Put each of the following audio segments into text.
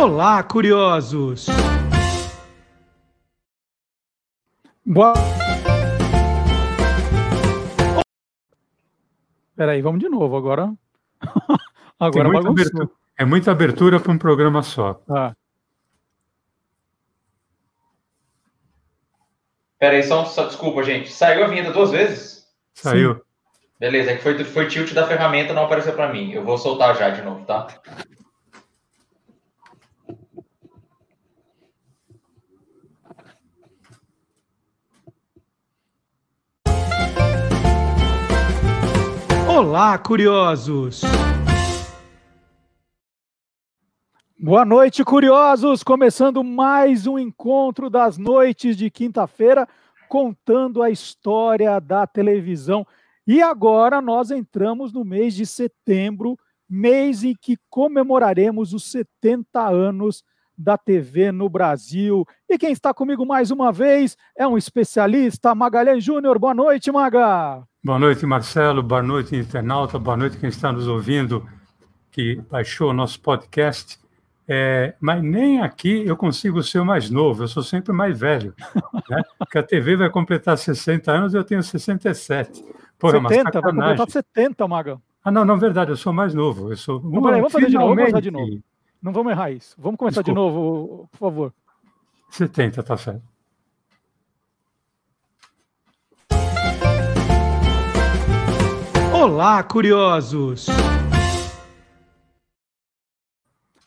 Olá, curiosos! Boa. Peraí, vamos de novo agora. agora muita abertura, é muita abertura para um programa só. Ah. Peraí, só, só desculpa, gente. Saiu a vinheta duas vezes? Saiu. Sim. Beleza, é que foi, foi tilt da ferramenta, não apareceu para mim. Eu vou soltar já de novo, tá? Olá, curiosos! Boa noite, curiosos! Começando mais um encontro das noites de quinta-feira, contando a história da televisão. E agora nós entramos no mês de setembro, mês em que comemoraremos os 70 anos da TV no Brasil. E quem está comigo mais uma vez é um especialista, Magalhães Júnior. Boa noite, Maga! Boa noite, Marcelo. Boa noite, internauta. Boa noite, quem está nos ouvindo, que baixou o nosso podcast. É, mas nem aqui eu consigo ser o mais novo, eu sou sempre mais velho. Né? Porque a TV vai completar 60 anos e eu tenho 67. Porra, 70, vai completar 70, Maga. Ah, não, não, verdade, eu sou mais novo. Eu sou... Não, peraí, vamos fazer de novo, vamos começar de novo. Não vamos errar isso. Vamos começar Desculpa. de novo, por favor. 70, tá certo. Olá, curiosos!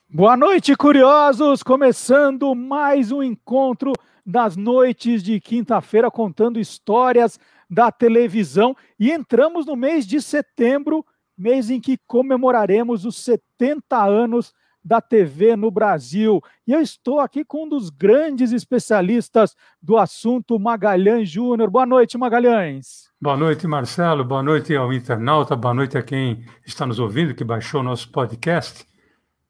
Boa noite, curiosos! Começando mais um encontro das noites de quinta-feira, contando histórias da televisão. E entramos no mês de setembro, mês em que comemoraremos os 70 anos da TV no Brasil. E eu estou aqui com um dos grandes especialistas do assunto, Magalhães Júnior. Boa noite, Magalhães. Boa noite, Marcelo. Boa noite ao internauta. Boa noite a quem está nos ouvindo, que baixou o nosso podcast.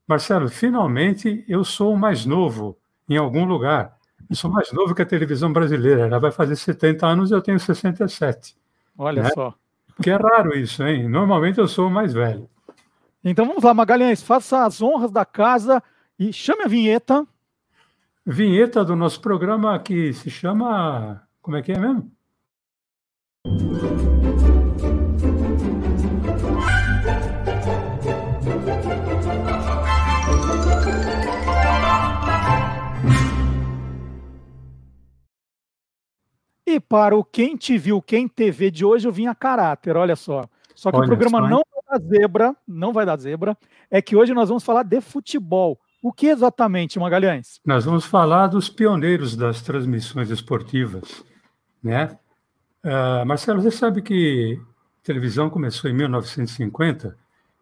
Marcelo, finalmente eu sou o mais novo em algum lugar. Eu sou mais novo que a televisão brasileira. Ela vai fazer 70 anos e eu tenho 67. Olha né? só. Que é raro isso, hein? Normalmente eu sou o mais velho. Então vamos lá, Magalhães, faça as honras da casa e chame a vinheta. Vinheta do nosso programa que se chama. Como é que é mesmo? E para o Quem Te Viu, Quem TV de hoje, eu vim a caráter, olha só. Só que olha o programa só, não dar zebra, não vai dar zebra, é que hoje nós vamos falar de futebol. O que exatamente, Magalhães? Nós vamos falar dos pioneiros das transmissões esportivas, né? Uh, Marcelo, você sabe que a televisão começou em 1950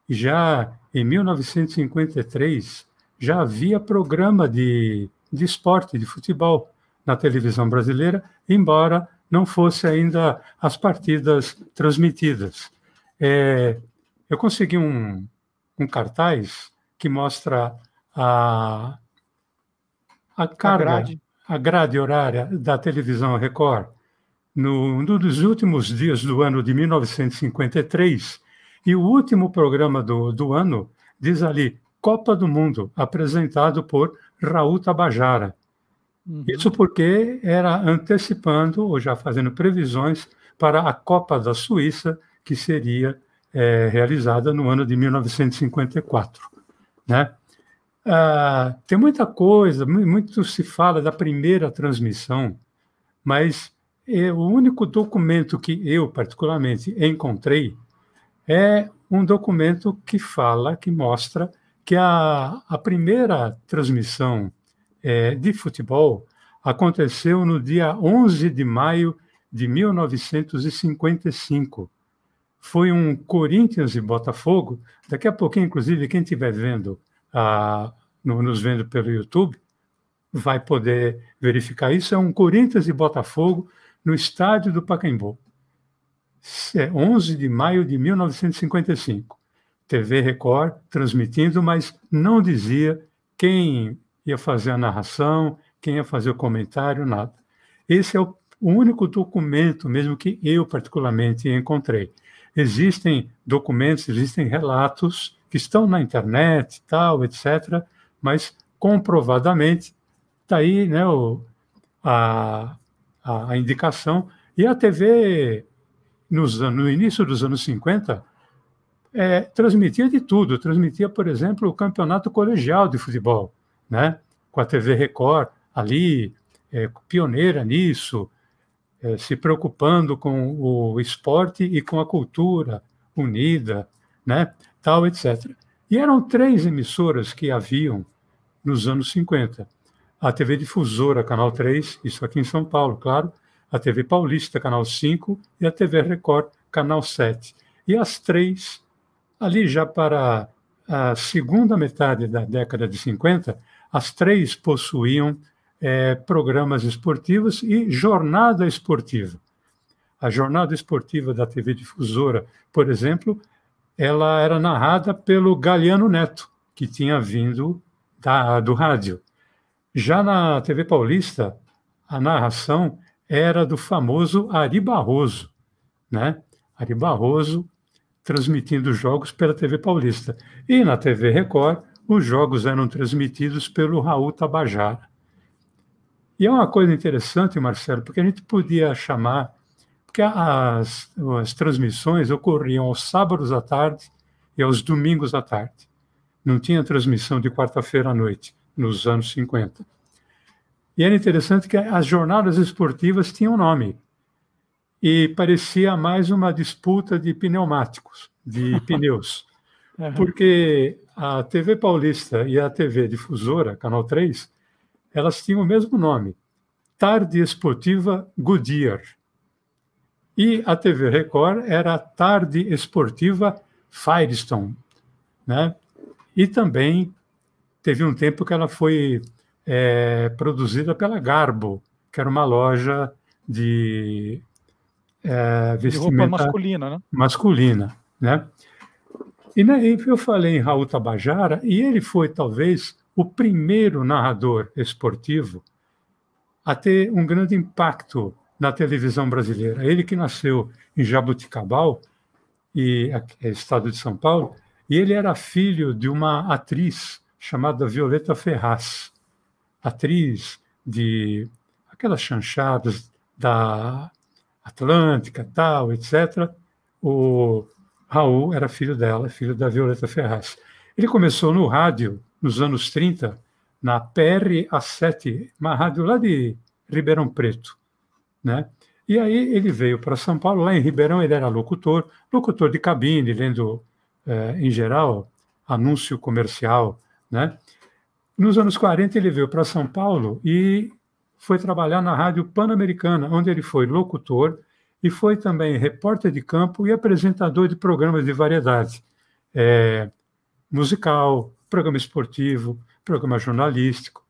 e já em 1953 já havia programa de, de esporte, de futebol na televisão brasileira, embora não fosse ainda as partidas transmitidas. É, eu consegui um, um cartaz que mostra a, a carga, a grade. a grade horária da televisão Record no, no dos últimos dias do ano de 1953, e o último programa do, do ano diz ali Copa do Mundo, apresentado por Raul Tabajara. Uhum. Isso porque era antecipando, ou já fazendo previsões, para a Copa da Suíça, que seria é, realizada no ano de 1954. Né? Ah, tem muita coisa, muito se fala da primeira transmissão, mas é, o único documento que eu, particularmente, encontrei é um documento que fala, que mostra que a, a primeira transmissão é, de futebol aconteceu no dia 11 de maio de 1955. Foi um Corinthians e Botafogo. Daqui a pouquinho, inclusive, quem estiver vendo, ah, no, nos vendo pelo YouTube, vai poder verificar isso. É um Corinthians e Botafogo no estádio do Pacaembu. 11 é de maio de 1955. TV Record transmitindo, mas não dizia quem ia fazer a narração, quem ia fazer o comentário, nada. Esse é o único documento mesmo que eu particularmente encontrei. Existem documentos, existem relatos que estão na internet, tal, etc., mas comprovadamente, está aí né, o, a, a, indicação. E a TV, nos, no início dos anos 50, é, transmitia de tudo. Transmitia, por exemplo, o campeonato colegial de futebol, né? com a TV Record ali, é, pioneira nisso, é, se preocupando com o esporte e com a cultura unida, né? tal, etc. E eram três emissoras que haviam nos anos 50. A TV Difusora, Canal 3, isso aqui em São Paulo, claro, a TV Paulista, Canal 5, e a TV Record, Canal 7. E as três, ali já para a segunda metade da década de 50, as três possuíam é, programas esportivos e jornada esportiva. A jornada esportiva da TV Difusora, por exemplo, ela era narrada pelo Galiano Neto, que tinha vindo da, do rádio. Já na TV Paulista, a narração era do famoso Ari Barroso, né? Ari Barroso transmitindo jogos pela TV Paulista. E na TV Record, os jogos eram transmitidos pelo Raul Tabajara. E é uma coisa interessante, Marcelo, porque a gente podia chamar, porque as, as transmissões ocorriam aos sábados à tarde e aos domingos à tarde. Não tinha transmissão de quarta-feira à noite, nos anos 50. E era interessante que as jornadas esportivas tinham nome. E parecia mais uma disputa de pneumáticos, de pneus. Porque a TV Paulista e a TV Difusora, Canal 3, elas tinham o mesmo nome, Tarde Esportiva Goodyear. E a TV Record era Tarde Esportiva Firestone. Né? E também teve um tempo que ela foi é, produzida pela Garbo, que era uma loja de é, vestimenta de masculina, né? Masculina, né? E né, eu falei em Raul Tabajara, e ele foi talvez o primeiro narrador esportivo a ter um grande impacto na televisão brasileira. Ele que nasceu em Jabuticabal, e é estado de São Paulo, e ele era filho de uma atriz chamada Violeta Ferraz atriz de aquelas chanchadas da Atlântica, tal, etc. O Raul era filho dela, filho da Violeta Ferraz. Ele começou no rádio nos anos 30, na PRA7, uma rádio lá de Ribeirão Preto, né? E aí ele veio para São Paulo, lá em Ribeirão ele era locutor, locutor de cabine, lendo, eh, em geral, anúncio comercial, né? Nos anos 40, ele veio para São Paulo e foi trabalhar na Rádio Pan-Americana, onde ele foi locutor e foi também repórter de campo e apresentador de programas de variedade, é, musical, programa esportivo, programa jornalístico.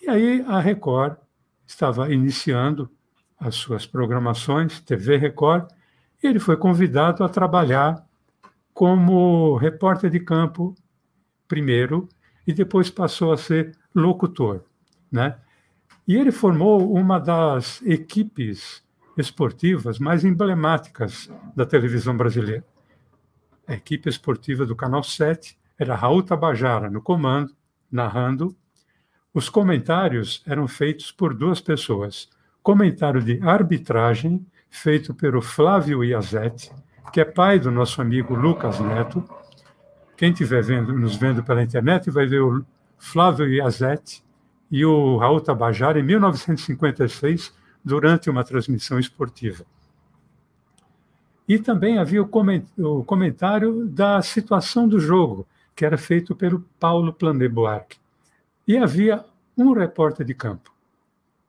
E aí a Record estava iniciando as suas programações, TV Record, e ele foi convidado a trabalhar como repórter de campo primeiro e depois passou a ser locutor, né? E ele formou uma das equipes esportivas mais emblemáticas da televisão brasileira. A equipe esportiva do Canal 7 era Raul Tabajara no comando, narrando. Os comentários eram feitos por duas pessoas. Comentário de arbitragem, feito pelo Flávio Iazetti, que é pai do nosso amigo Lucas Neto, quem estiver vendo, nos vendo pela internet vai ver o Flávio Iazetti e o Raul Tabajara em 1956, durante uma transmissão esportiva. E também havia o comentário da situação do jogo, que era feito pelo Paulo Plané Buarque. E havia um repórter de campo.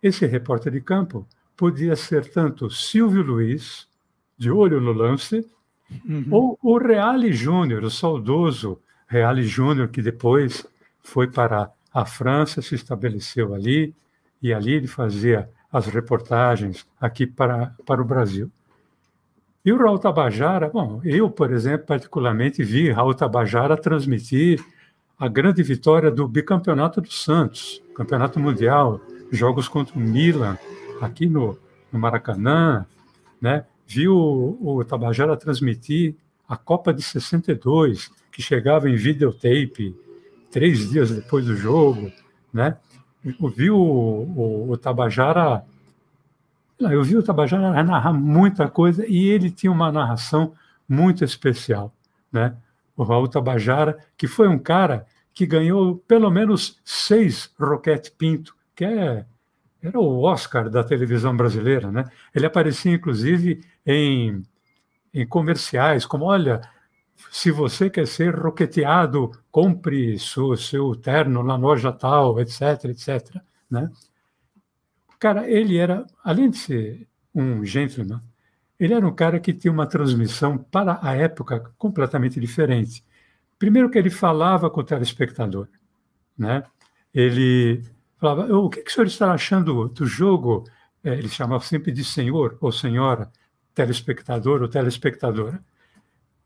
Esse repórter de campo podia ser tanto Silvio Luiz, de olho no lance, Uhum. Ou o Reale Júnior, o saudoso Reale Júnior, que depois foi para a França, se estabeleceu ali, e ali ele fazia as reportagens aqui para, para o Brasil. E o Raul Tabajara, bom, eu, por exemplo, particularmente vi Raul Tabajara transmitir a grande vitória do bicampeonato do Santos, campeonato mundial, jogos contra o Milan, aqui no, no Maracanã, né? viu o Tabajara transmitir a Copa de 62, que chegava em videotape, três dias depois do jogo, né? Vi o, o, o Tabajara, eu vi o Tabajara narrar muita coisa e ele tinha uma narração muito especial, né? O Raul Tabajara, que foi um cara que ganhou pelo menos seis Roquete Pinto, que é, era o Oscar da televisão brasileira, né? Ele aparecia inclusive em, em comerciais, como olha, se você quer ser roqueteado, compre seu, seu terno na loja tal, etc, etc. Né? Cara, ele era, além de ser um gentleman, ele era um cara que tinha uma transmissão para a época completamente diferente. Primeiro que ele falava com o telespectador, né? Ele falava, o que, que o senhor está achando do jogo? É, ele chamava sempre de senhor ou senhora, telespectador ou telespectadora.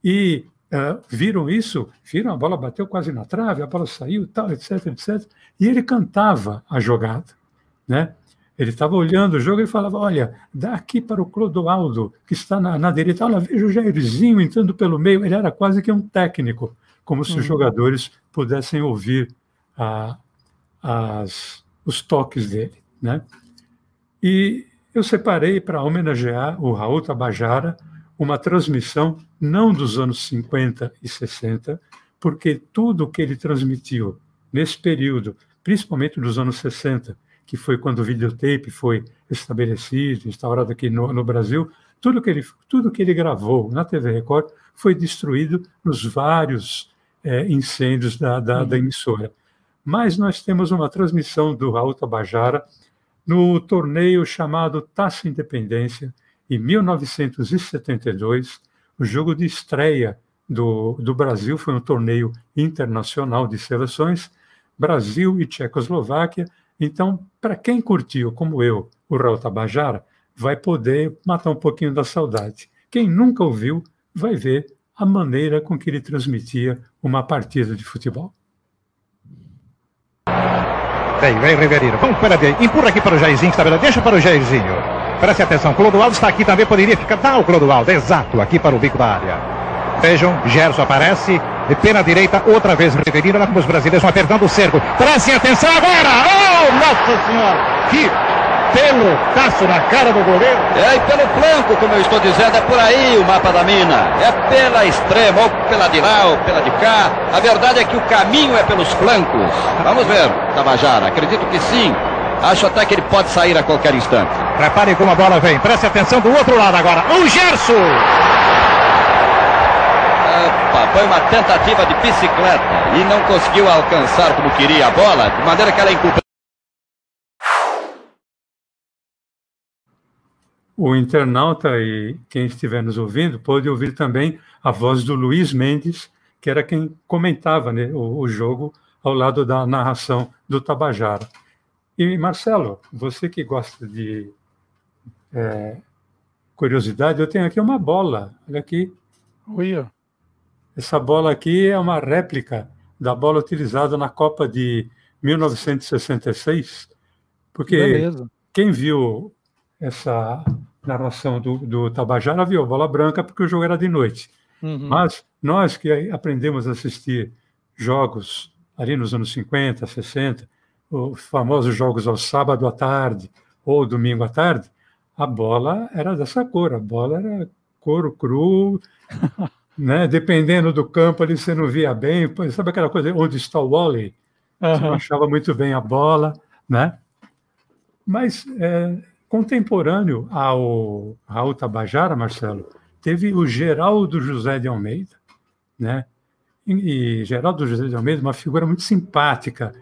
E Uh, viram isso, viram, a bola bateu quase na trave, a bola saiu, tal, etc, etc. E ele cantava a jogada, né? Ele estava olhando o jogo e falava: Olha, dá aqui para o Clodoaldo, que está na, na direita. Olha, veja o Jairzinho entrando pelo meio. Ele era quase que um técnico, como se os uhum. jogadores pudessem ouvir a, as, os toques dele. Né? E eu separei para homenagear o Raul Tabajara uma transmissão não dos anos 50 e 60, porque tudo o que ele transmitiu nesse período, principalmente dos anos 60, que foi quando o videotape foi estabelecido, instaurado aqui no, no Brasil, tudo que ele tudo que ele gravou na TV Record foi destruído nos vários é, incêndios da, da, da, uhum. emissora. Mas nós temos uma transmissão do Raul Tabajara no torneio chamado Taça Independência, em 1972, o jogo de estreia do, do Brasil foi um torneio internacional de seleções, Brasil e Tchecoslováquia. Então, para quem curtiu, como eu, o Raul Tabajara, vai poder matar um pouquinho da saudade. Quem nunca ouviu, vai ver a maneira com que ele transmitia uma partida de futebol. Vem, vem Riverino. Vamos para a Empurra aqui para o Jairzinho, que está Deixa para o Jairzinho. Preste atenção, Clodoaldo está aqui também, poderia ficar. Tá o Clodoaldo, exato, aqui para o bico da área. Vejam, Gerson aparece, de pena direita, outra vez Riverino, como os brasileiros vão apertando o cerco. Prestem atenção agora! Oh, nossa senhora! Que pelo taço na cara do goleiro. É, e pelo flanco, como eu estou dizendo, é por aí o mapa da mina. É pela extrema, ou pela de lá, ou pela de cá. A verdade é que o caminho é pelos flancos. Vamos ver, Tabajara, acredito que sim. Acho até que ele pode sair a qualquer instante. Prepare como a bola vem. Preste atenção do outro lado agora. O Gerson! Foi uma tentativa de bicicleta e não conseguiu alcançar como queria a bola, de maneira que ela encurtou. O internauta e quem estiver nos ouvindo pode ouvir também a voz do Luiz Mendes, que era quem comentava né, o, o jogo ao lado da narração do Tabajara. E, Marcelo, você que gosta de é, curiosidade, eu tenho aqui uma bola. Olha aqui. Oi. Essa bola aqui é uma réplica da bola utilizada na Copa de 1966, porque Beleza. quem viu essa narração do, do Tabajara viu a bola branca porque o jogo era de noite. Uhum. Mas nós que aprendemos a assistir jogos ali nos anos 50, 60, os famosos jogos ao sábado à tarde ou domingo à tarde, a bola era dessa cor, a bola era couro cru, né? dependendo do campo ali você não via bem, sabe aquela coisa, onde está o Wally? Você não achava muito bem a bola, né? Mas é, contemporâneo ao Raul Tabajara, Marcelo, teve o Geraldo José de Almeida, né? E, e Geraldo José de Almeida, uma figura muito simpática,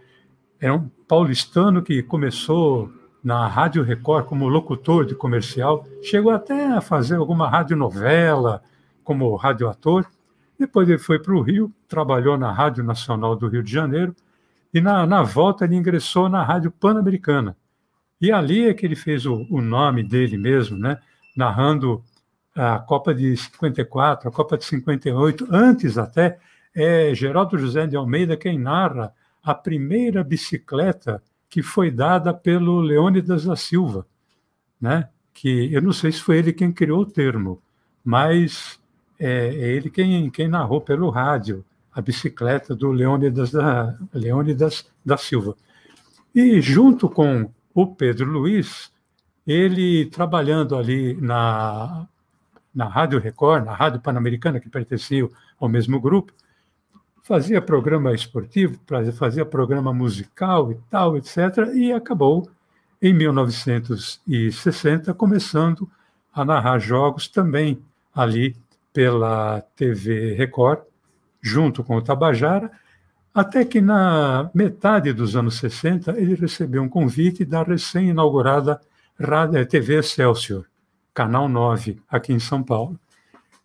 era um paulistano que começou na Rádio Record como locutor de comercial, chegou até a fazer alguma radionovela como radioator. Depois ele foi para o Rio, trabalhou na Rádio Nacional do Rio de Janeiro e na, na volta ele ingressou na Rádio Pan-Americana. E ali é que ele fez o, o nome dele mesmo, né? narrando a Copa de 54, a Copa de 58, antes até, é Geraldo José de Almeida quem narra a primeira bicicleta que foi dada pelo Leônidas da Silva, né? que eu não sei se foi ele quem criou o termo, mas é, é ele quem, quem narrou pelo rádio a bicicleta do Leônidas da, Leônidas da Silva. E junto com o Pedro Luiz, ele trabalhando ali na, na Rádio Record, na Rádio Pan-Americana, que pertencia ao mesmo grupo, fazia programa esportivo, fazia programa musical e tal, etc., e acabou, em 1960, começando a narrar jogos também ali pela TV Record, junto com o Tabajara, até que na metade dos anos 60 ele recebeu um convite da recém-inaugurada TV Excelsior, Canal 9, aqui em São Paulo.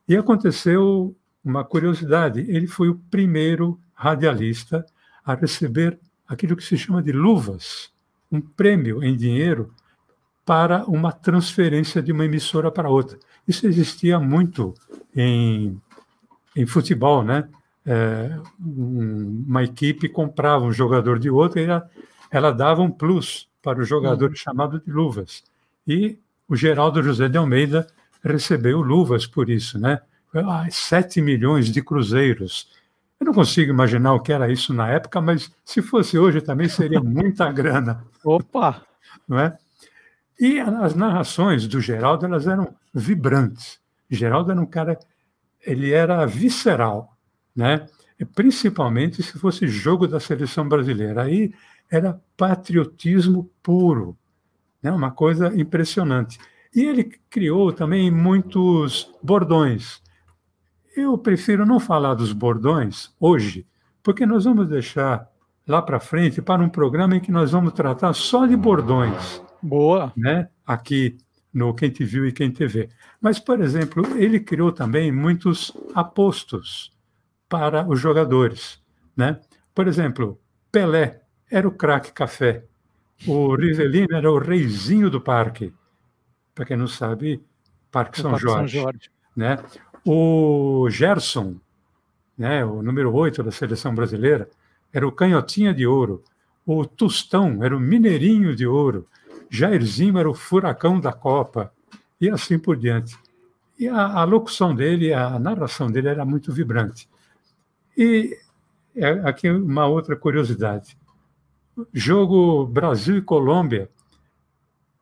E aconteceu uma curiosidade: ele foi o primeiro radialista a receber aquilo que se chama de luvas, um prêmio em dinheiro para uma transferência de uma emissora para outra. Isso existia muito em, em futebol, né? É, uma equipe comprava um jogador de outra e ela, ela dava um plus para o jogador uhum. chamado de luvas. E o Geraldo José de Almeida recebeu luvas por isso, né? Ah, 7 milhões de cruzeiros. Eu não consigo imaginar o que era isso na época, mas se fosse hoje também seria muita grana. Opa! Não é? E as narrações do Geraldo elas eram vibrantes. Geraldo era um cara, ele era visceral, né? Principalmente se fosse jogo da seleção brasileira. Aí era patriotismo puro, né? uma coisa impressionante. E ele criou também muitos bordões. Eu prefiro não falar dos bordões hoje, porque nós vamos deixar lá para frente para um programa em que nós vamos tratar só de bordões. Boa. Né? Aqui no Quem Te Viu e Quem Te Vê. Mas, por exemplo, ele criou também muitos apostos para os jogadores. Né? Por exemplo, Pelé era o craque café. O Rivelino era o reizinho do parque. Para quem não sabe, Parque, São, parque Jorge, São Jorge. Né? O Gerson, né, o número 8 da seleção brasileira, era o canhotinha de ouro. O Tostão era o mineirinho de ouro. Jairzinho era o furacão da Copa. E assim por diante. E a, a locução dele, a narração dele era muito vibrante. E é, aqui uma outra curiosidade jogo Brasil e Colômbia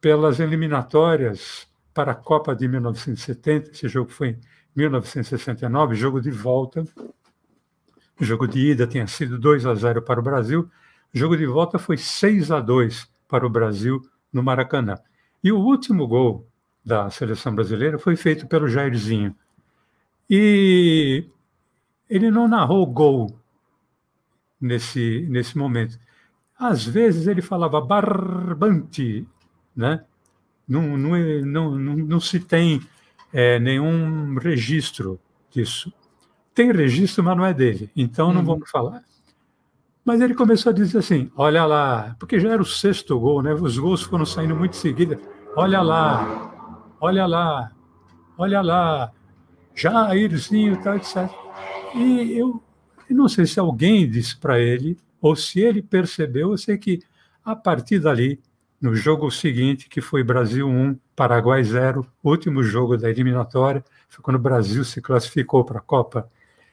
pelas eliminatórias para a Copa de 1970. Esse jogo foi em 1969, jogo de volta. O jogo de ida tinha sido 2 a 0 para o Brasil. O jogo de volta foi 6 a 2 para o Brasil no Maracanã. E o último gol da seleção brasileira foi feito pelo Jairzinho. E ele não narrou o gol nesse, nesse momento. Às vezes ele falava barbante, né? Não, não, não, não, não se tem é, nenhum registro disso. Tem registro, mas não é dele, então não uhum. vamos falar. Mas ele começou a dizer assim: olha lá, porque já era o sexto gol, né? Os gols foram saindo muito em seguida. Olha lá, olha lá, olha lá, Jairzinho, tal, etc. E eu, eu não sei se alguém disse para ele ou se ele percebeu, eu sei que a partir dali, no jogo seguinte, que foi Brasil 1, Paraguai 0, último jogo da eliminatória, foi quando o Brasil se classificou para a Copa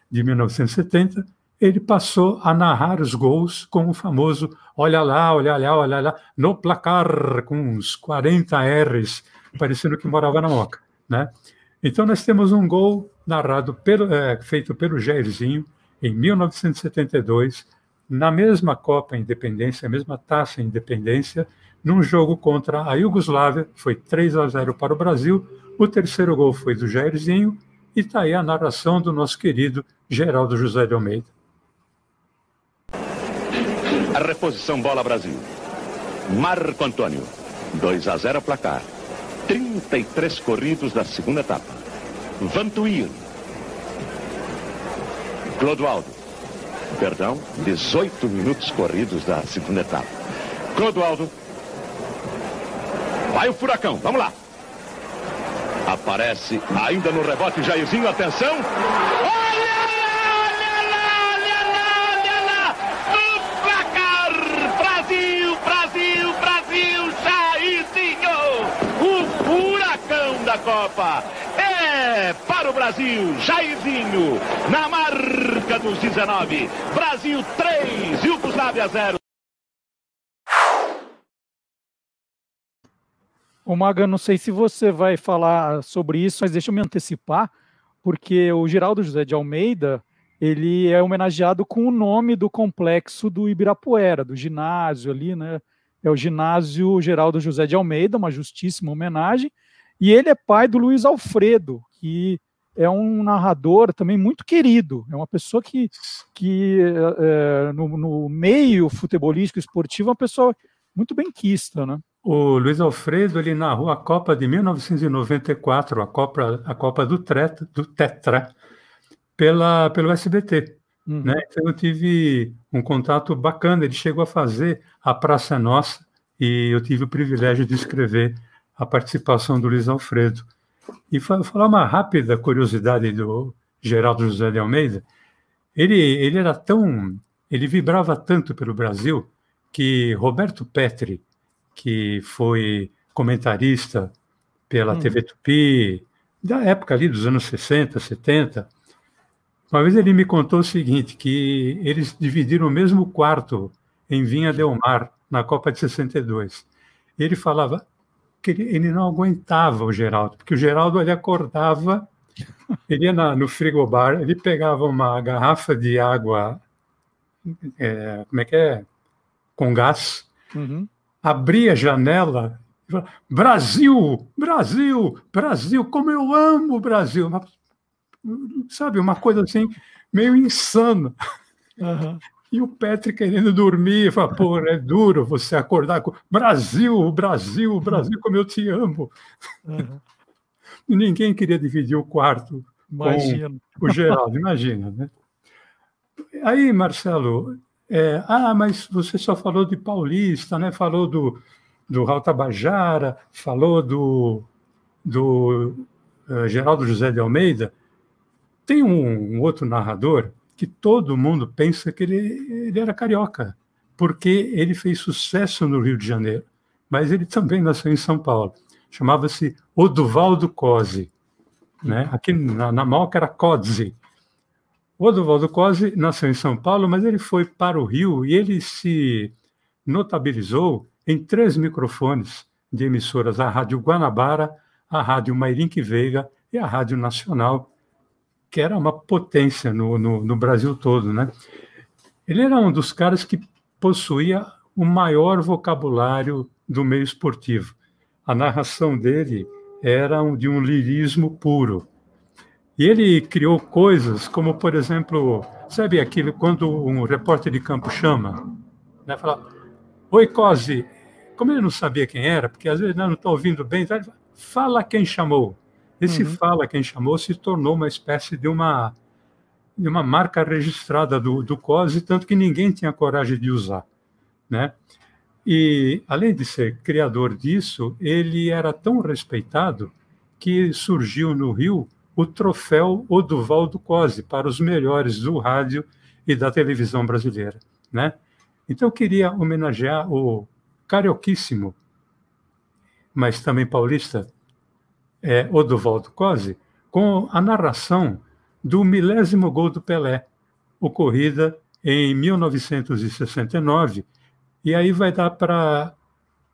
de 1970, ele passou a narrar os gols com o famoso olha lá, olha lá, olha lá, no placar, com uns 40 R's, parecendo que morava na Moca. Né? Então nós temos um gol narrado pelo, é, feito pelo Jairzinho em 1972, na mesma Copa Independência, mesma taça Independência, num jogo contra a Iugoslávia, foi 3 a 0 para o Brasil. O terceiro gol foi do Jairzinho e está aí a narração do nosso querido Geraldo José de Almeida. A reposição bola Brasil. Marco Antônio, 2 a 0 placar. 33 corridos da segunda etapa. Vantuir. Clodoaldo, perdão, 18 minutos corridos da segunda etapa. Clodoaldo. Vai o furacão, vamos lá. Aparece ainda no rebote Jairzinho, atenção. Olha lá, olha lá, olha lá, olha lá. No placar, Brasil, Brasil, Brasil, Jairzinho. O furacão da Copa. É para o Brasil. Jairzinho, na marca dos 19. Brasil 3, Yugoslávia 0. Ô Maga, não sei se você vai falar sobre isso, mas deixa eu me antecipar, porque o Geraldo José de Almeida, ele é homenageado com o nome do complexo do Ibirapuera, do ginásio ali, né? É o ginásio Geraldo José de Almeida, uma justíssima homenagem, e ele é pai do Luiz Alfredo, que é um narrador também muito querido, é uma pessoa que, que é, no, no meio futebolístico esportivo, é uma pessoa muito benquista, né? O Luiz Alfredo ele narrou a Copa de 1994, a Copa, a Copa do, Tetra, do Tetra, pela, pelo SBT. Uhum. Né? Então eu tive um contato bacana. Ele chegou a fazer a Praça Nossa e eu tive o privilégio de escrever a participação do Luiz Alfredo. E fa- falar uma rápida curiosidade do Geraldo José de Almeida. Ele, ele era tão, ele vibrava tanto pelo Brasil que Roberto Petri, que foi comentarista pela Hum. TV Tupi, da época ali dos anos 60, 70. Uma vez ele me contou o seguinte, que eles dividiram o mesmo quarto em Vinha Del Mar, na Copa de 62. Ele falava ele, não aguentava o Geraldo, porque o Geraldo ele acordava, ele ia na, no frigobar, ele pegava uma garrafa de água, é, como é que é? Com gás, Uhum. abria a janela e falava, Brasil, Brasil, Brasil, como eu amo o Brasil. Sabe, uma coisa assim, meio insana. Aham. E o Petri querendo dormir, fala, pô, é duro você acordar com Brasil, Brasil, Brasil, como eu te amo. E ninguém queria dividir o quarto Imagino. o Geraldo, imagina, né? Aí, Marcelo, é, ah, mas você só falou de Paulista, né? Falou do, do Raul Tabajara, falou do, do eh, Geraldo José de Almeida. Tem um, um outro narrador que todo mundo pensa que ele, ele era carioca, porque ele fez sucesso no Rio de Janeiro, mas ele também nasceu em São Paulo. Chamava-se Oduvaldo Cosi. Né? Aqui na, na Malca era Codzi. Oduvaldo Cosi nasceu em São Paulo, mas ele foi para o Rio e ele se notabilizou em três microfones de emissoras: a Rádio Guanabara, a Rádio Mairink Veiga e a Rádio Nacional, que era uma potência no, no, no Brasil todo. Né? Ele era um dos caras que possuía o maior vocabulário do meio esportivo. A narração dele era de um lirismo puro. E ele criou coisas como, por exemplo, sabe aquilo quando um repórter de campo chama, né, fala, Oi, Cosi, como ele não sabia quem era, porque às vezes não está ouvindo bem, fala quem chamou. Esse Uhum. fala quem chamou se tornou uma espécie de uma, de uma marca registrada do, do tanto que ninguém tinha coragem de usar. Né? E, além de ser criador disso, ele era tão respeitado que surgiu no Rio o troféu Oduvaldo Cosi para os melhores do rádio e da televisão brasileira. Né? Então, eu queria homenagear o carioquíssimo, mas também paulista, é, Oduvaldo Cosi, com a narração do milésimo gol do Pelé, ocorrida em 1969. E aí vai dar para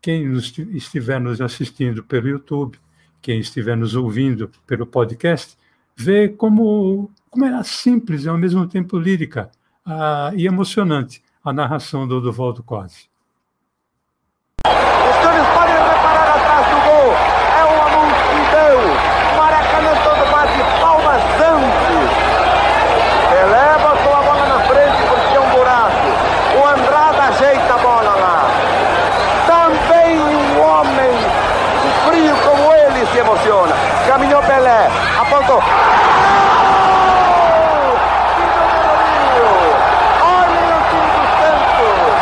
quem nos- estiver nos assistindo pelo YouTube, quem estiver nos ouvindo pelo podcast, ver como, como era simples e ao mesmo tempo lírica ah, e emocionante a narração do Oduvaldo Cosi. Os senhores podem reparar atrás do gol. É uma multidão. O Maracanã todo bate palmas antes. Pelé botou a bola na frente porque é um buraco. O Andrada ajeita a bola lá. Também um homem frio como ele se emociona. Caminhou Pelé. Apontou. Gol! Que número mil! Olhem o time do Santos!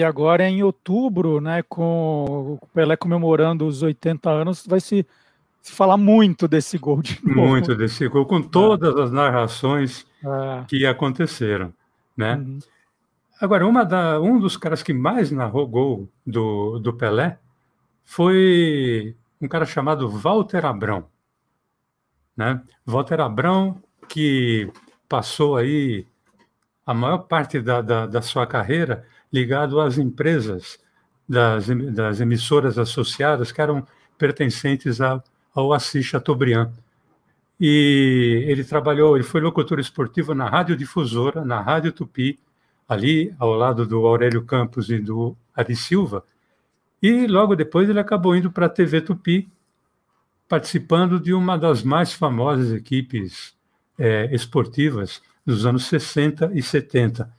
E agora em outubro, né, com o Pelé comemorando os 80 anos, vai se, se falar muito desse gol de novo. Muito desse gol, com todas as narrações É. que aconteceram, né? Uhum. Agora, uma da, um dos caras que mais narrou gol do, do Pelé foi um cara chamado Walter Abrão. Né? Walter Abrão, que passou aí a maior parte da, da, da sua carreira ligado às empresas das, das emissoras associadas que eram pertencentes a, ao Assis Chateaubriand. E ele trabalhou, ele foi locutor esportivo na Rádio Difusora, na Rádio Tupi, ali ao lado do Aurélio Campos e do Ari Silva. E logo depois ele acabou indo para a TV Tupi, participando de uma das mais famosas equipes eh, esportivas dos anos 60 e 70.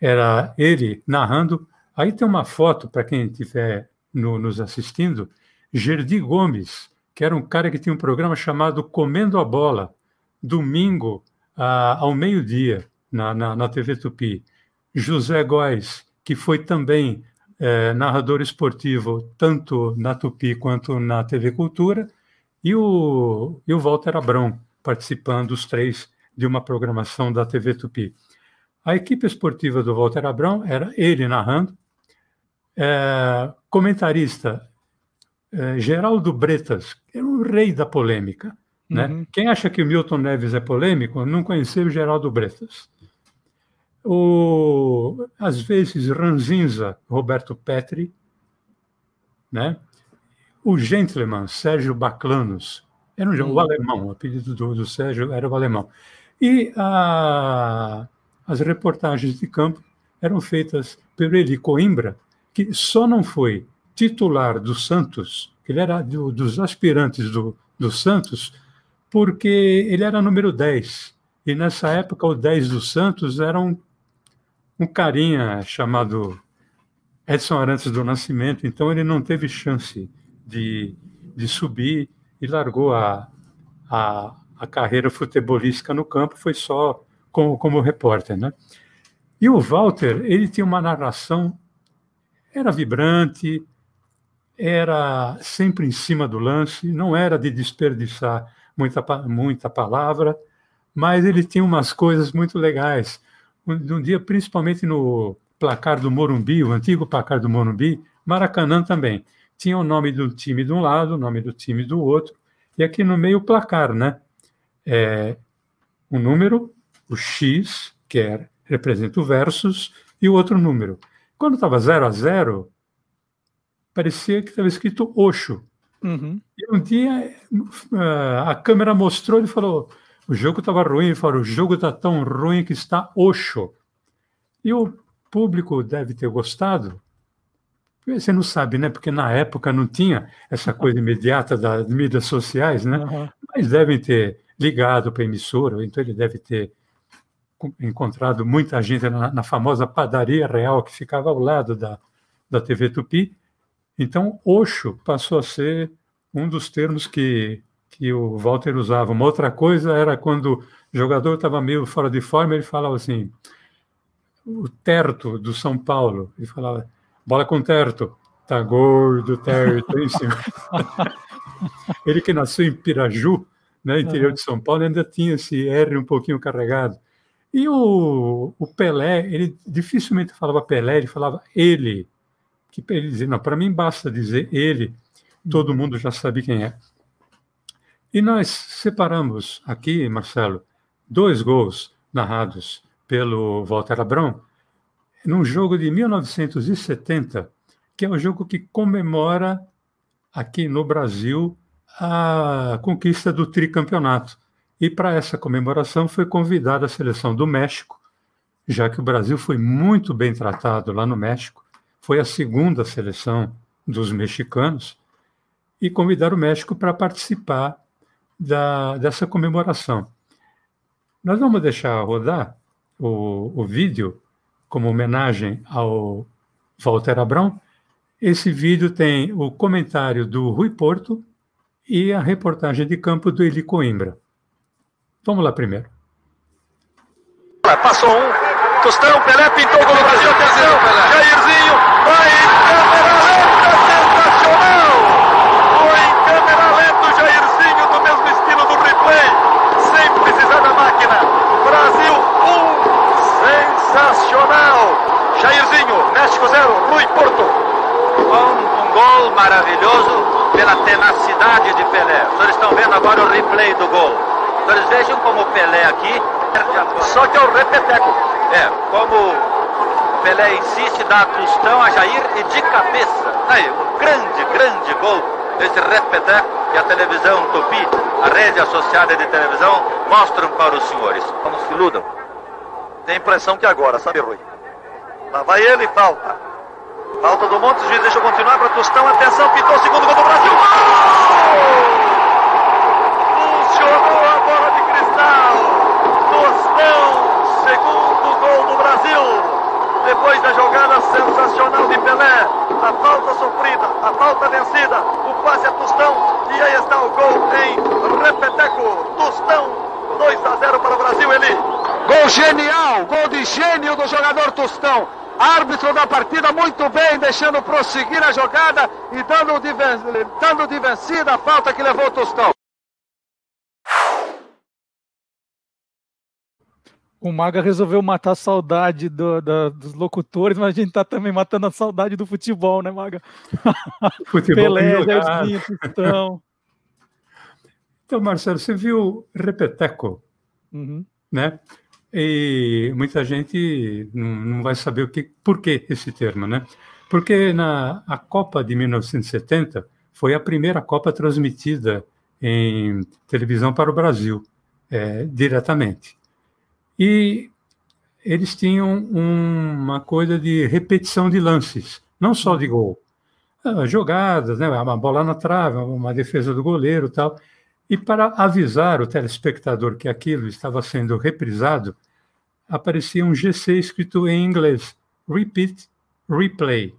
Era ele narrando. Aí tem uma foto, para quem estiver no- nos assistindo, Gerdi Gomes, que era um cara que tinha um programa chamado Comendo a Bola, domingo ao meio-dia, na, na, na TV Tupi. José Góes, que foi também eh, narrador esportivo, tanto na Tupi quanto na TV Cultura, e o, e o Walter Abrão, participando, os três, de uma programação da TV Tupi. A equipe esportiva do Walter Abrão era ele narrando, eh, comentarista eh, Geraldo Bretas, que era o rei da polêmica. Né? Uhum. Quem acha que o Milton Neves é polêmico não conheceu o Geraldo Bretas. O, às vezes, Ranzinza, Roberto Petri, né? o gentleman, Sérgio Baclanos, era um, Hum. o alemão, o apelido do, do Sérgio era o alemão. E a- as reportagens de campo eram feitas pelo Eli Coimbra, que só não foi titular do Santos, ele era do- dos aspirantes do, do Santos, porque ele era número 10. E nessa época, o 10 do Santos era um, um carinha chamado Edson Arantes do Nascimento, então ele não teve chance de, de subir e largou a, a, a carreira futebolística no campo, foi só como, como repórter. Né? E o Walter, ele tinha uma narração, era vibrante, era sempre em cima do lance, não era de desperdiçar muita, muita palavra, mas ele tinha umas coisas muito legais. Um, um dia, principalmente no placar do Morumbi, o antigo placar do Morumbi, Maracanã também. Tinha o nome do time de um lado, o nome do time do outro, e aqui no meio o placar, né? É, um número, o X, que é, representa o versus, e o outro número. Quando estava 0 a 0, parecia que estava escrito Oxo. Uhum. E um dia ah, a câmera mostrou, ele falou, o jogo estava ruim, ele falou, o jogo está tão ruim que está Oxo. E o público deve ter gostado. Você não sabe, né? Porque na época não tinha essa coisa imediata das mídias sociais, né? Uhum. Mas devem ter ligado para a emissora, então ele deve ter encontrado muita gente na, na famosa padaria real que ficava ao lado da, da TV Tupi. Então, Oxo passou a ser um dos termos que, que o Walter usava. Uma outra coisa era quando o jogador estava meio fora de forma, ele falava assim, o Terto do São Paulo, ele falava, bola com Terto, tá gordo, Terto, em cima. ele que nasceu em Piraju, né, interior de São Paulo, ainda tinha esse R um pouquinho carregado. E o, o Pelé, ele dificilmente falava Pelé, ele falava ele. Que ele dizia, não, para mim basta dizer ele, todo mundo já sabe quem é. E nós separamos aqui, Marcelo, dois gols narrados pelo Walter Abrão, num jogo de 1970, que é o jogo que comemora aqui no Brasil a conquista do tricampeonato. E para essa comemoração foi convidada a seleção do México, já que o Brasil foi muito bem tratado lá no México, foi a segunda seleção dos mexicanos, e convidaram o México para participar da, dessa comemoração. Nós vamos deixar rodar o, o vídeo como homenagem ao Walter Abrão. Esse vídeo tem o comentário do Rui Porto e a reportagem de campo do Eli Coimbra. Vamos lá primeiro. Passou um, Tostão, Pelé pintou o gol do Brasil, atenção, Jairzinho, vai em câmera lenta, sensacional! Foi em câmera lenta o Jairzinho, do mesmo estilo do replay, sem precisar da máquina. Brasil 1, sensacional! Jairzinho, México 0, Rui Porto. Um, um gol maravilhoso pela tenacidade de Pelé. Os senhores estão vendo agora o replay do gol. Senhores vejam como o Pelé aqui Só que é o repeteco. É, como Pelé insiste, dá tostão a Jair e de cabeça. Aí, um grande, grande gol desse repeteco que a televisão Tupi, a rede associada de televisão, mostram para os senhores. Vamos se iludam. Tem a impressão que agora, sabe, Rui? Lá vai ele, falta. Falta do Montes, o juiz deixa continuar para Tostão. Atenção, pintou o segundo gol do Brasil. Gol! Funcionou a bola de cristal. Tostão, segundo gol do Brasil. Depois da jogada sensacional de Pelé, a falta sofrida, a falta vencida, o passe a Tostão e aí está o gol em Repeteco. Tostão, 2 a 0 para o Brasil, Eli. Gol genial, gol de gênio do jogador Tostão. Árbitro da partida muito bem, deixando prosseguir a jogada e dando de, dando de vencida a falta que levou o Tostão. O Maga resolveu matar a saudade do- da- dos locutores, mas a gente tá também matando a saudade do futebol, né, Maga? Futebol Pelé. Jairzinho, Tostão. Então, Marcelo, você viu Repeteco, Uhum. né? E muita gente não, não vai saber o que, por que esse termo, né? Porque na a Copa de 1970 foi a primeira Copa transmitida em televisão para o Brasil, é, diretamente. E eles tinham uma coisa de repetição de lances, não só de gol, Ah, jogadas, né? Uma bola na trave, uma defesa do goleiro, tal. E para avisar o telespectador que aquilo estava sendo reprisado, aparecia um GC escrito em inglês: Repeat, Replay.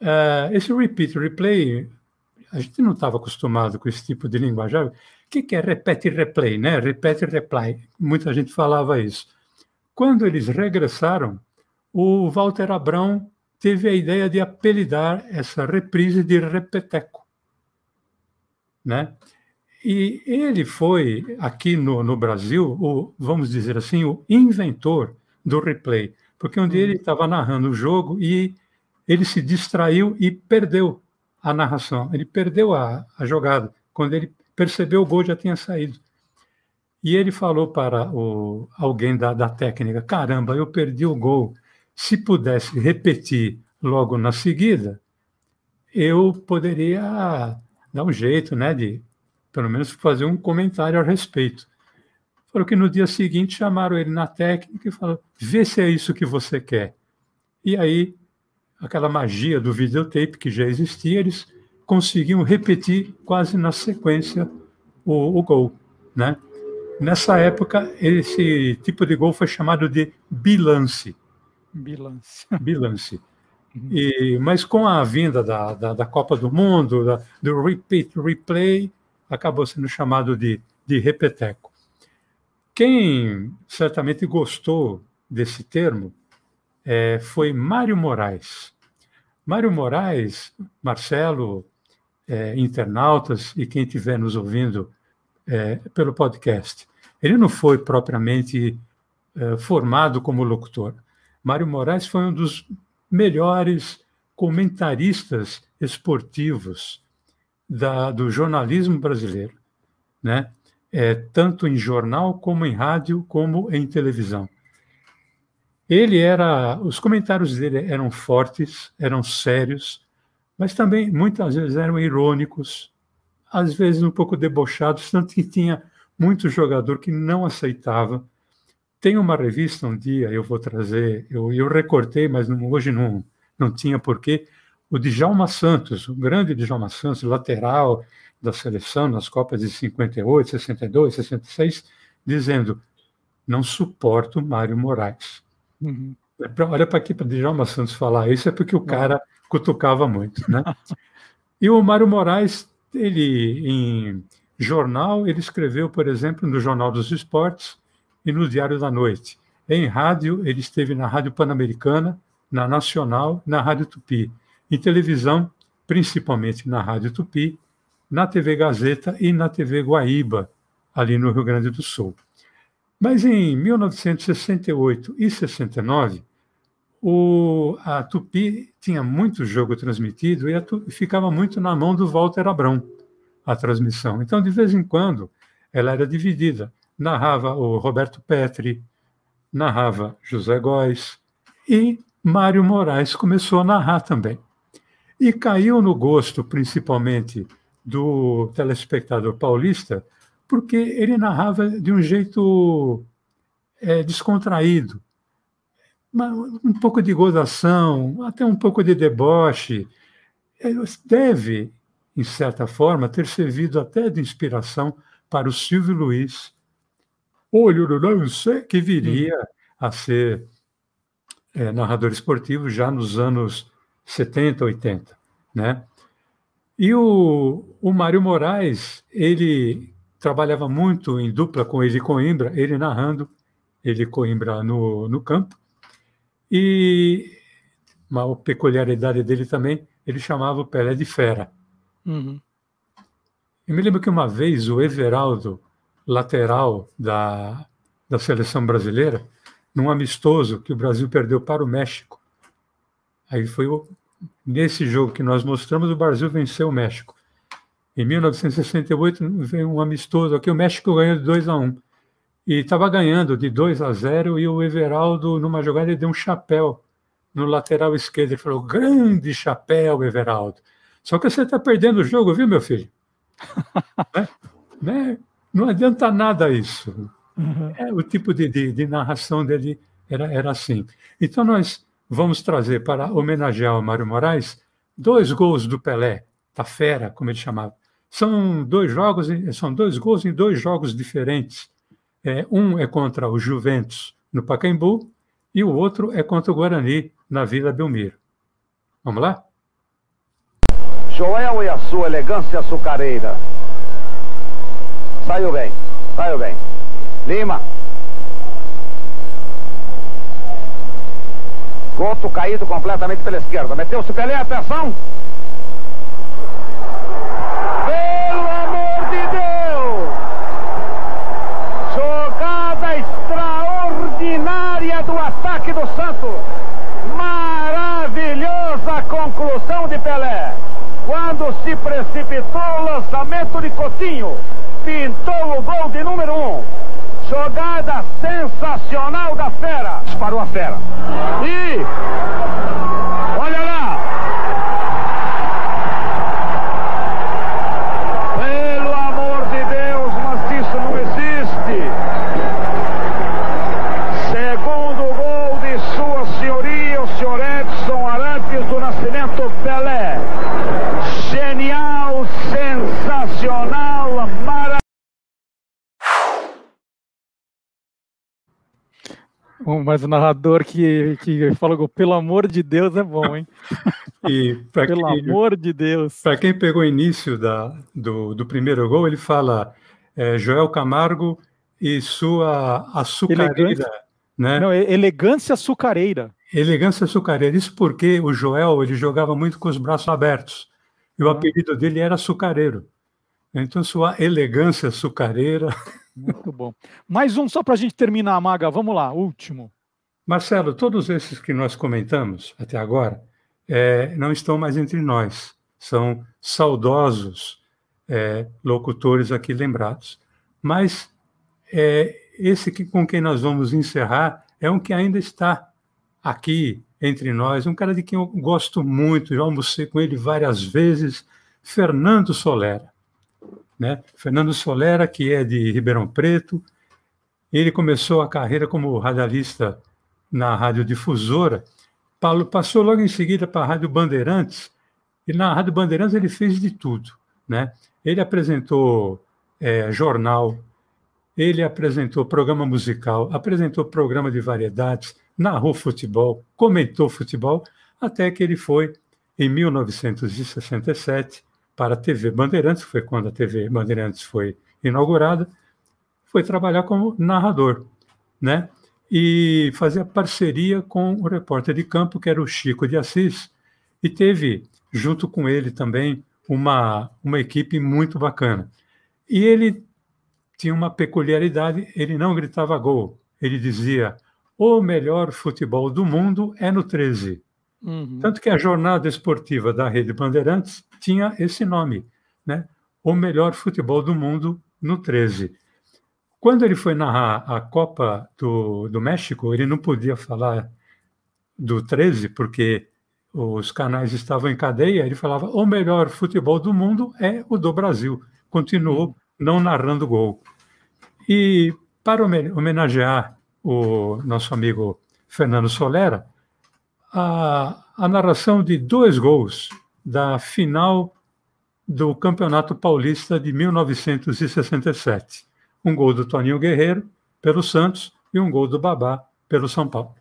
Ah, esse Repeat, Replay, a gente não estava acostumado com esse tipo de linguagem. O que, que é repete e replay? Né? Repete e replay. Muita gente falava isso. Quando eles regressaram, o Walter Abrão teve a ideia de apelidar essa reprise de repeteco né? E ele foi, aqui no, no Brasil, o, vamos dizer assim, o inventor do replay, porque um dia ele estava narrando o jogo e ele se distraiu e perdeu a narração, ele perdeu a, a jogada. Quando ele percebeu, o gol já tinha saído. E ele falou para o, alguém da, da técnica: caramba, eu perdi o gol. Se pudesse repetir logo na seguida, eu poderia dar um jeito, né, de pelo menos fazer um comentário a respeito. Falou que no dia seguinte chamaram ele na técnica e falaram: vê se é isso que você quer. E aí, aquela magia do videotape que já existia, eles conseguiam repetir quase na sequência o, o gol, né? Nessa época, esse tipo de gol foi chamado de bilance. Bilance. Bilance. E, mas com a vinda da, da, da Copa do Mundo, da, do repeat, replay, acabou sendo chamado de, de repeteco. Quem certamente gostou desse termo é, foi Mário Moraes. Mário Moraes, Marcelo, é, internautas e quem estiver nos ouvindo é, pelo podcast, ele não foi propriamente é, formado como locutor. Mário Moraes foi um dos melhores comentaristas esportivos da, do jornalismo brasileiro, né? É, tanto em jornal como em rádio como em televisão. Ele era, os comentários dele eram fortes, eram sérios, mas também muitas vezes eram irônicos, às vezes um pouco debochados, tanto que tinha muito jogador que não aceitava. Tem uma revista um dia, eu vou trazer, eu, eu recortei, mas não, hoje não, não tinha porquê, o Djalma Santos, o grande Djalma Santos, lateral da seleção nas Copas de 58, 62, 66, dizendo: não suporto Mário Moraes. Uhum. Olha para aqui para Djalma Santos falar isso, é porque o cara cutucava muito. Né? e o Mário Moraes, ele, em jornal, ele escreveu, por exemplo, no Jornal dos Esportes e no Diário da Noite. Em rádio, ele esteve na Rádio Pan-Americana, na Nacional, na Rádio Tupi. Em televisão, principalmente na Rádio Tupi, na TV Gazeta e na TV Guaíba, ali no Rio Grande do Sul. Mas em 1968 e 69, o, a Tupi tinha muito jogo transmitido e Tupi, ficava muito na mão do Walter Abrão, a transmissão. Então, de vez em quando, ela era dividida. Narrava o Roberto Petri, narrava José Góes e Mário Moraes começou a narrar também. E caiu no gosto, principalmente, do telespectador paulista, porque ele narrava de um jeito é, descontraído, um pouco de gozação, até um pouco de deboche. É, deve, em certa forma, ter servido até de inspiração para o Silvio Luiz, olho no lance, que viria a ser é, narrador esportivo já nos anos 70, 80, né? E o, o Mário Moraes, ele trabalhava muito em dupla com ele Coimbra, ele narrando, ele Coimbra no, no campo, e uma peculiaridade dele também, ele chamava o Pelé de fera. Uhum. Eu me lembro que uma vez o Everaldo, lateral da, da seleção brasileira, num amistoso que o Brasil perdeu para o México. Aí foi o, nesse jogo que nós mostramos, o Brasil venceu o México. Em 1968 veio um amistoso aqui, o México ganhou de 2 a 1. E estava ganhando de 2 a 0 e o Everaldo, numa jogada, ele deu um chapéu no lateral esquerdo. Ele falou: grande chapéu, Everaldo. Só que você está perdendo o jogo, viu, meu filho? né? Né? Não adianta nada isso. Uhum. É, o tipo de, de, de, narração dele era, era assim. Então, nós vamos trazer para homenagear o Mário Moraes dois gols do Pelé, da fera, como ele chamava. São dois jogos, são dois gols em dois jogos diferentes. É, um é contra o Juventus no Pacaembu e o outro é contra o Guarani na Vila Belmiro. Vamos lá? Joel e a sua elegância açucareira. Saiu bem, saiu bem. Lima. Couto caído completamente pela esquerda. Meteu-se Pelé, atenção. Pelo amor de Deus! Jogada extraordinária do ataque do Santos. Maravilhosa conclusão de Pelé. Quando se precipitou o lançamento de Coutinho, pintou o gol de número um. Jogada sensacional da fera. Disparou a fera. E. Olha lá. Pelo amor de Deus, mas isso não existe. Segundo gol de Sua Senhoria, o senhor Edson Arantes do Nascimento Pelé. Genial, sensacional, maravilhoso. Bom, mas o narrador que, que fala, pelo amor de Deus, é bom, hein? E para Pelo quem, amor de Deus. pra quem pegou o início da, do, do primeiro gol, ele fala é, Joel Camargo e sua açucareira, Elegância. né? Não, elegância açucareira. Elegância açucareira. Isso porque o Joel ele jogava muito com os braços abertos. E o Ah. apelido dele era açucareiro. Então, sua elegância açucareira. Muito bom. Mais um só para a gente terminar, Maga. Vamos lá, último. Marcelo, todos esses que nós comentamos até agora é, não estão mais entre nós. São saudosos é, locutores aqui lembrados. Mas é, esse que, com quem nós vamos encerrar é um que ainda está aqui entre nós, um cara de quem eu gosto muito, já almocei com ele várias vezes, Fernando Solera. Né? Fernando Solera, que é de Ribeirão Preto, ele começou a carreira como radialista na Rádio Difusora, pa- passou logo em seguida para a Rádio Bandeirantes, e na Rádio Bandeirantes ele fez de tudo. Né? Ele apresentou eh, jornal, ele apresentou programa musical, apresentou programa de variedades, narrou futebol, comentou futebol, até que ele foi, em 1967, para a TV Bandeirantes, foi quando a TV Bandeirantes foi inaugurada, foi trabalhar como narrador, né? e fazia parceria com o repórter de campo, que era o Chico de Assis, e teve, junto com ele também, uma, uma equipe muito bacana. E ele tinha uma peculiaridade, ele não gritava gol, ele dizia, o melhor futebol do mundo é no 13. Uhum. Tanto que a jornada esportiva da Rede Bandeirantes tinha esse nome, né? O melhor futebol do mundo no 13. Quando ele foi narrar a Copa do, do México, ele não podia falar do 13, porque os canais estavam em cadeia, ele falava: o melhor futebol do mundo é o do Brasil. Continuou não narrando gol. E para homenagear o nosso amigo Fernando Solera, a, a narração de dois gols da final do Campeonato Paulista de 1967. Um gol do Toninho Guerreiro pelo Santos e um gol do Babá pelo São Paulo.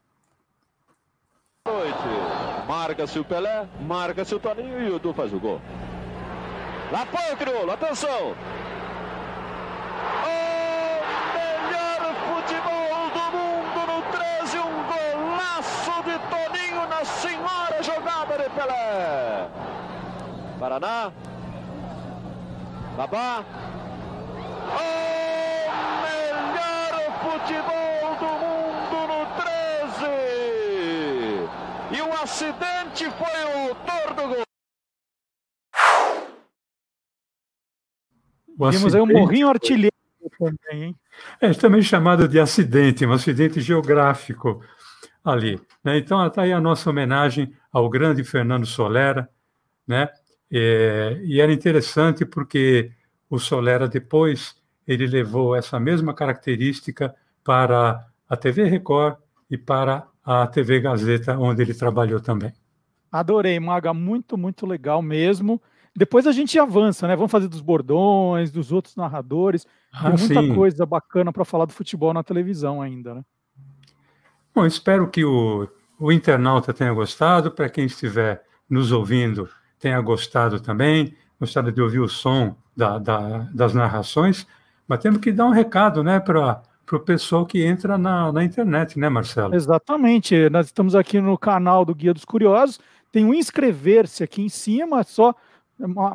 Marca-se o Pelé, marca-se o Toninho e o Du faz o gol. Lá foi o crioulo, atenção! Senhora jogada de Pelé. Paraná. Babá. O melhor futebol do mundo no 13. E o acidente foi o autor do gol. O Temos aí um morrinho artilheiro também, hein? É também chamado de acidente, um acidente geográfico ali. Né? Então, está aí a nossa homenagem ao grande Fernando Solera, né? É, e era interessante porque o Solera depois ele levou essa mesma característica para a TV Record e para a TV Gazeta, onde ele trabalhou também. Adorei, Maga, muito, muito legal mesmo. Depois a gente avança, né? Vamos fazer dos bordões, dos outros narradores. Ah, Tem muita sim. coisa bacana para falar do futebol na televisão ainda, né? Bom, espero que o, o internauta tenha gostado, para quem estiver nos ouvindo tenha gostado também, gostado de ouvir o som da, da, das narrações, mas temos que dar um recado né, para o pessoal que entra na, na internet, né, Marcelo? Exatamente. Nós estamos aqui no canal do Guia dos Curiosos, tem o inscrever-se aqui em cima, é só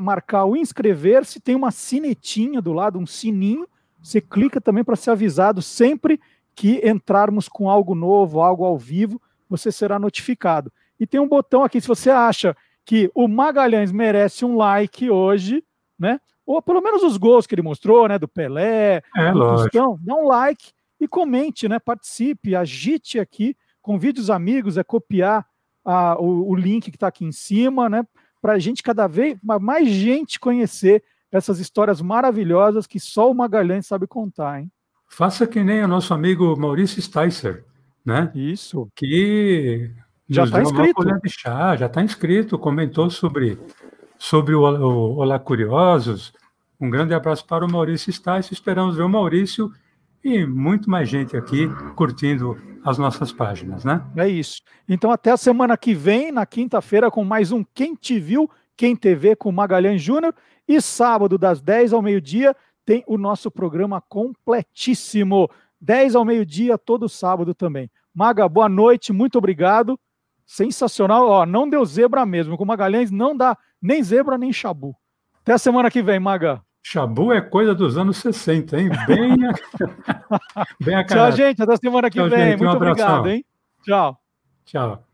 marcar o inscrever-se, tem uma sinetinha do lado, um sininho, você clica também para ser avisado sempre que entrarmos com algo novo, algo ao vivo, você será notificado. E tem um botão aqui, se você acha que o Magalhães merece um like hoje, né? Ou pelo menos os gols que ele mostrou, né? Do Pelé, é, do Tostão, dá um like e comente, né? Participe, agite aqui, convide os amigos a copiar a, o, o link que está aqui em cima, né? Para a gente cada vez mais gente conhecer essas histórias maravilhosas que só o Magalhães sabe contar, hein? Faça que nem o nosso amigo Maurício Sticer, né? Isso. Que já está inscrito. Chá, já está inscrito, comentou sobre, sobre o, o Olá Curiosos. Um grande abraço para o Maurício Sticer. Esperamos ver o Maurício e muito mais gente aqui curtindo as nossas páginas, né? É isso. Então, até a semana que vem, na quinta-feira, com mais um Quem Te Viu, Quem TV com Magalhães Júnior. E sábado, das 10 ao meio-dia, tem o nosso programa completíssimo. 10 ao meio-dia, todo sábado também. Maga, boa noite, muito obrigado. Sensacional, ó, não deu zebra mesmo. Com Magalhães não dá nem zebra nem chabu. Até a semana que vem, Maga. Chabu é coisa dos anos 60, hein? Bem, bem a Tchau, gente. Até a semana que Tchau, vem. Gente, muito um obrigado, hein? Tchau. Tchau.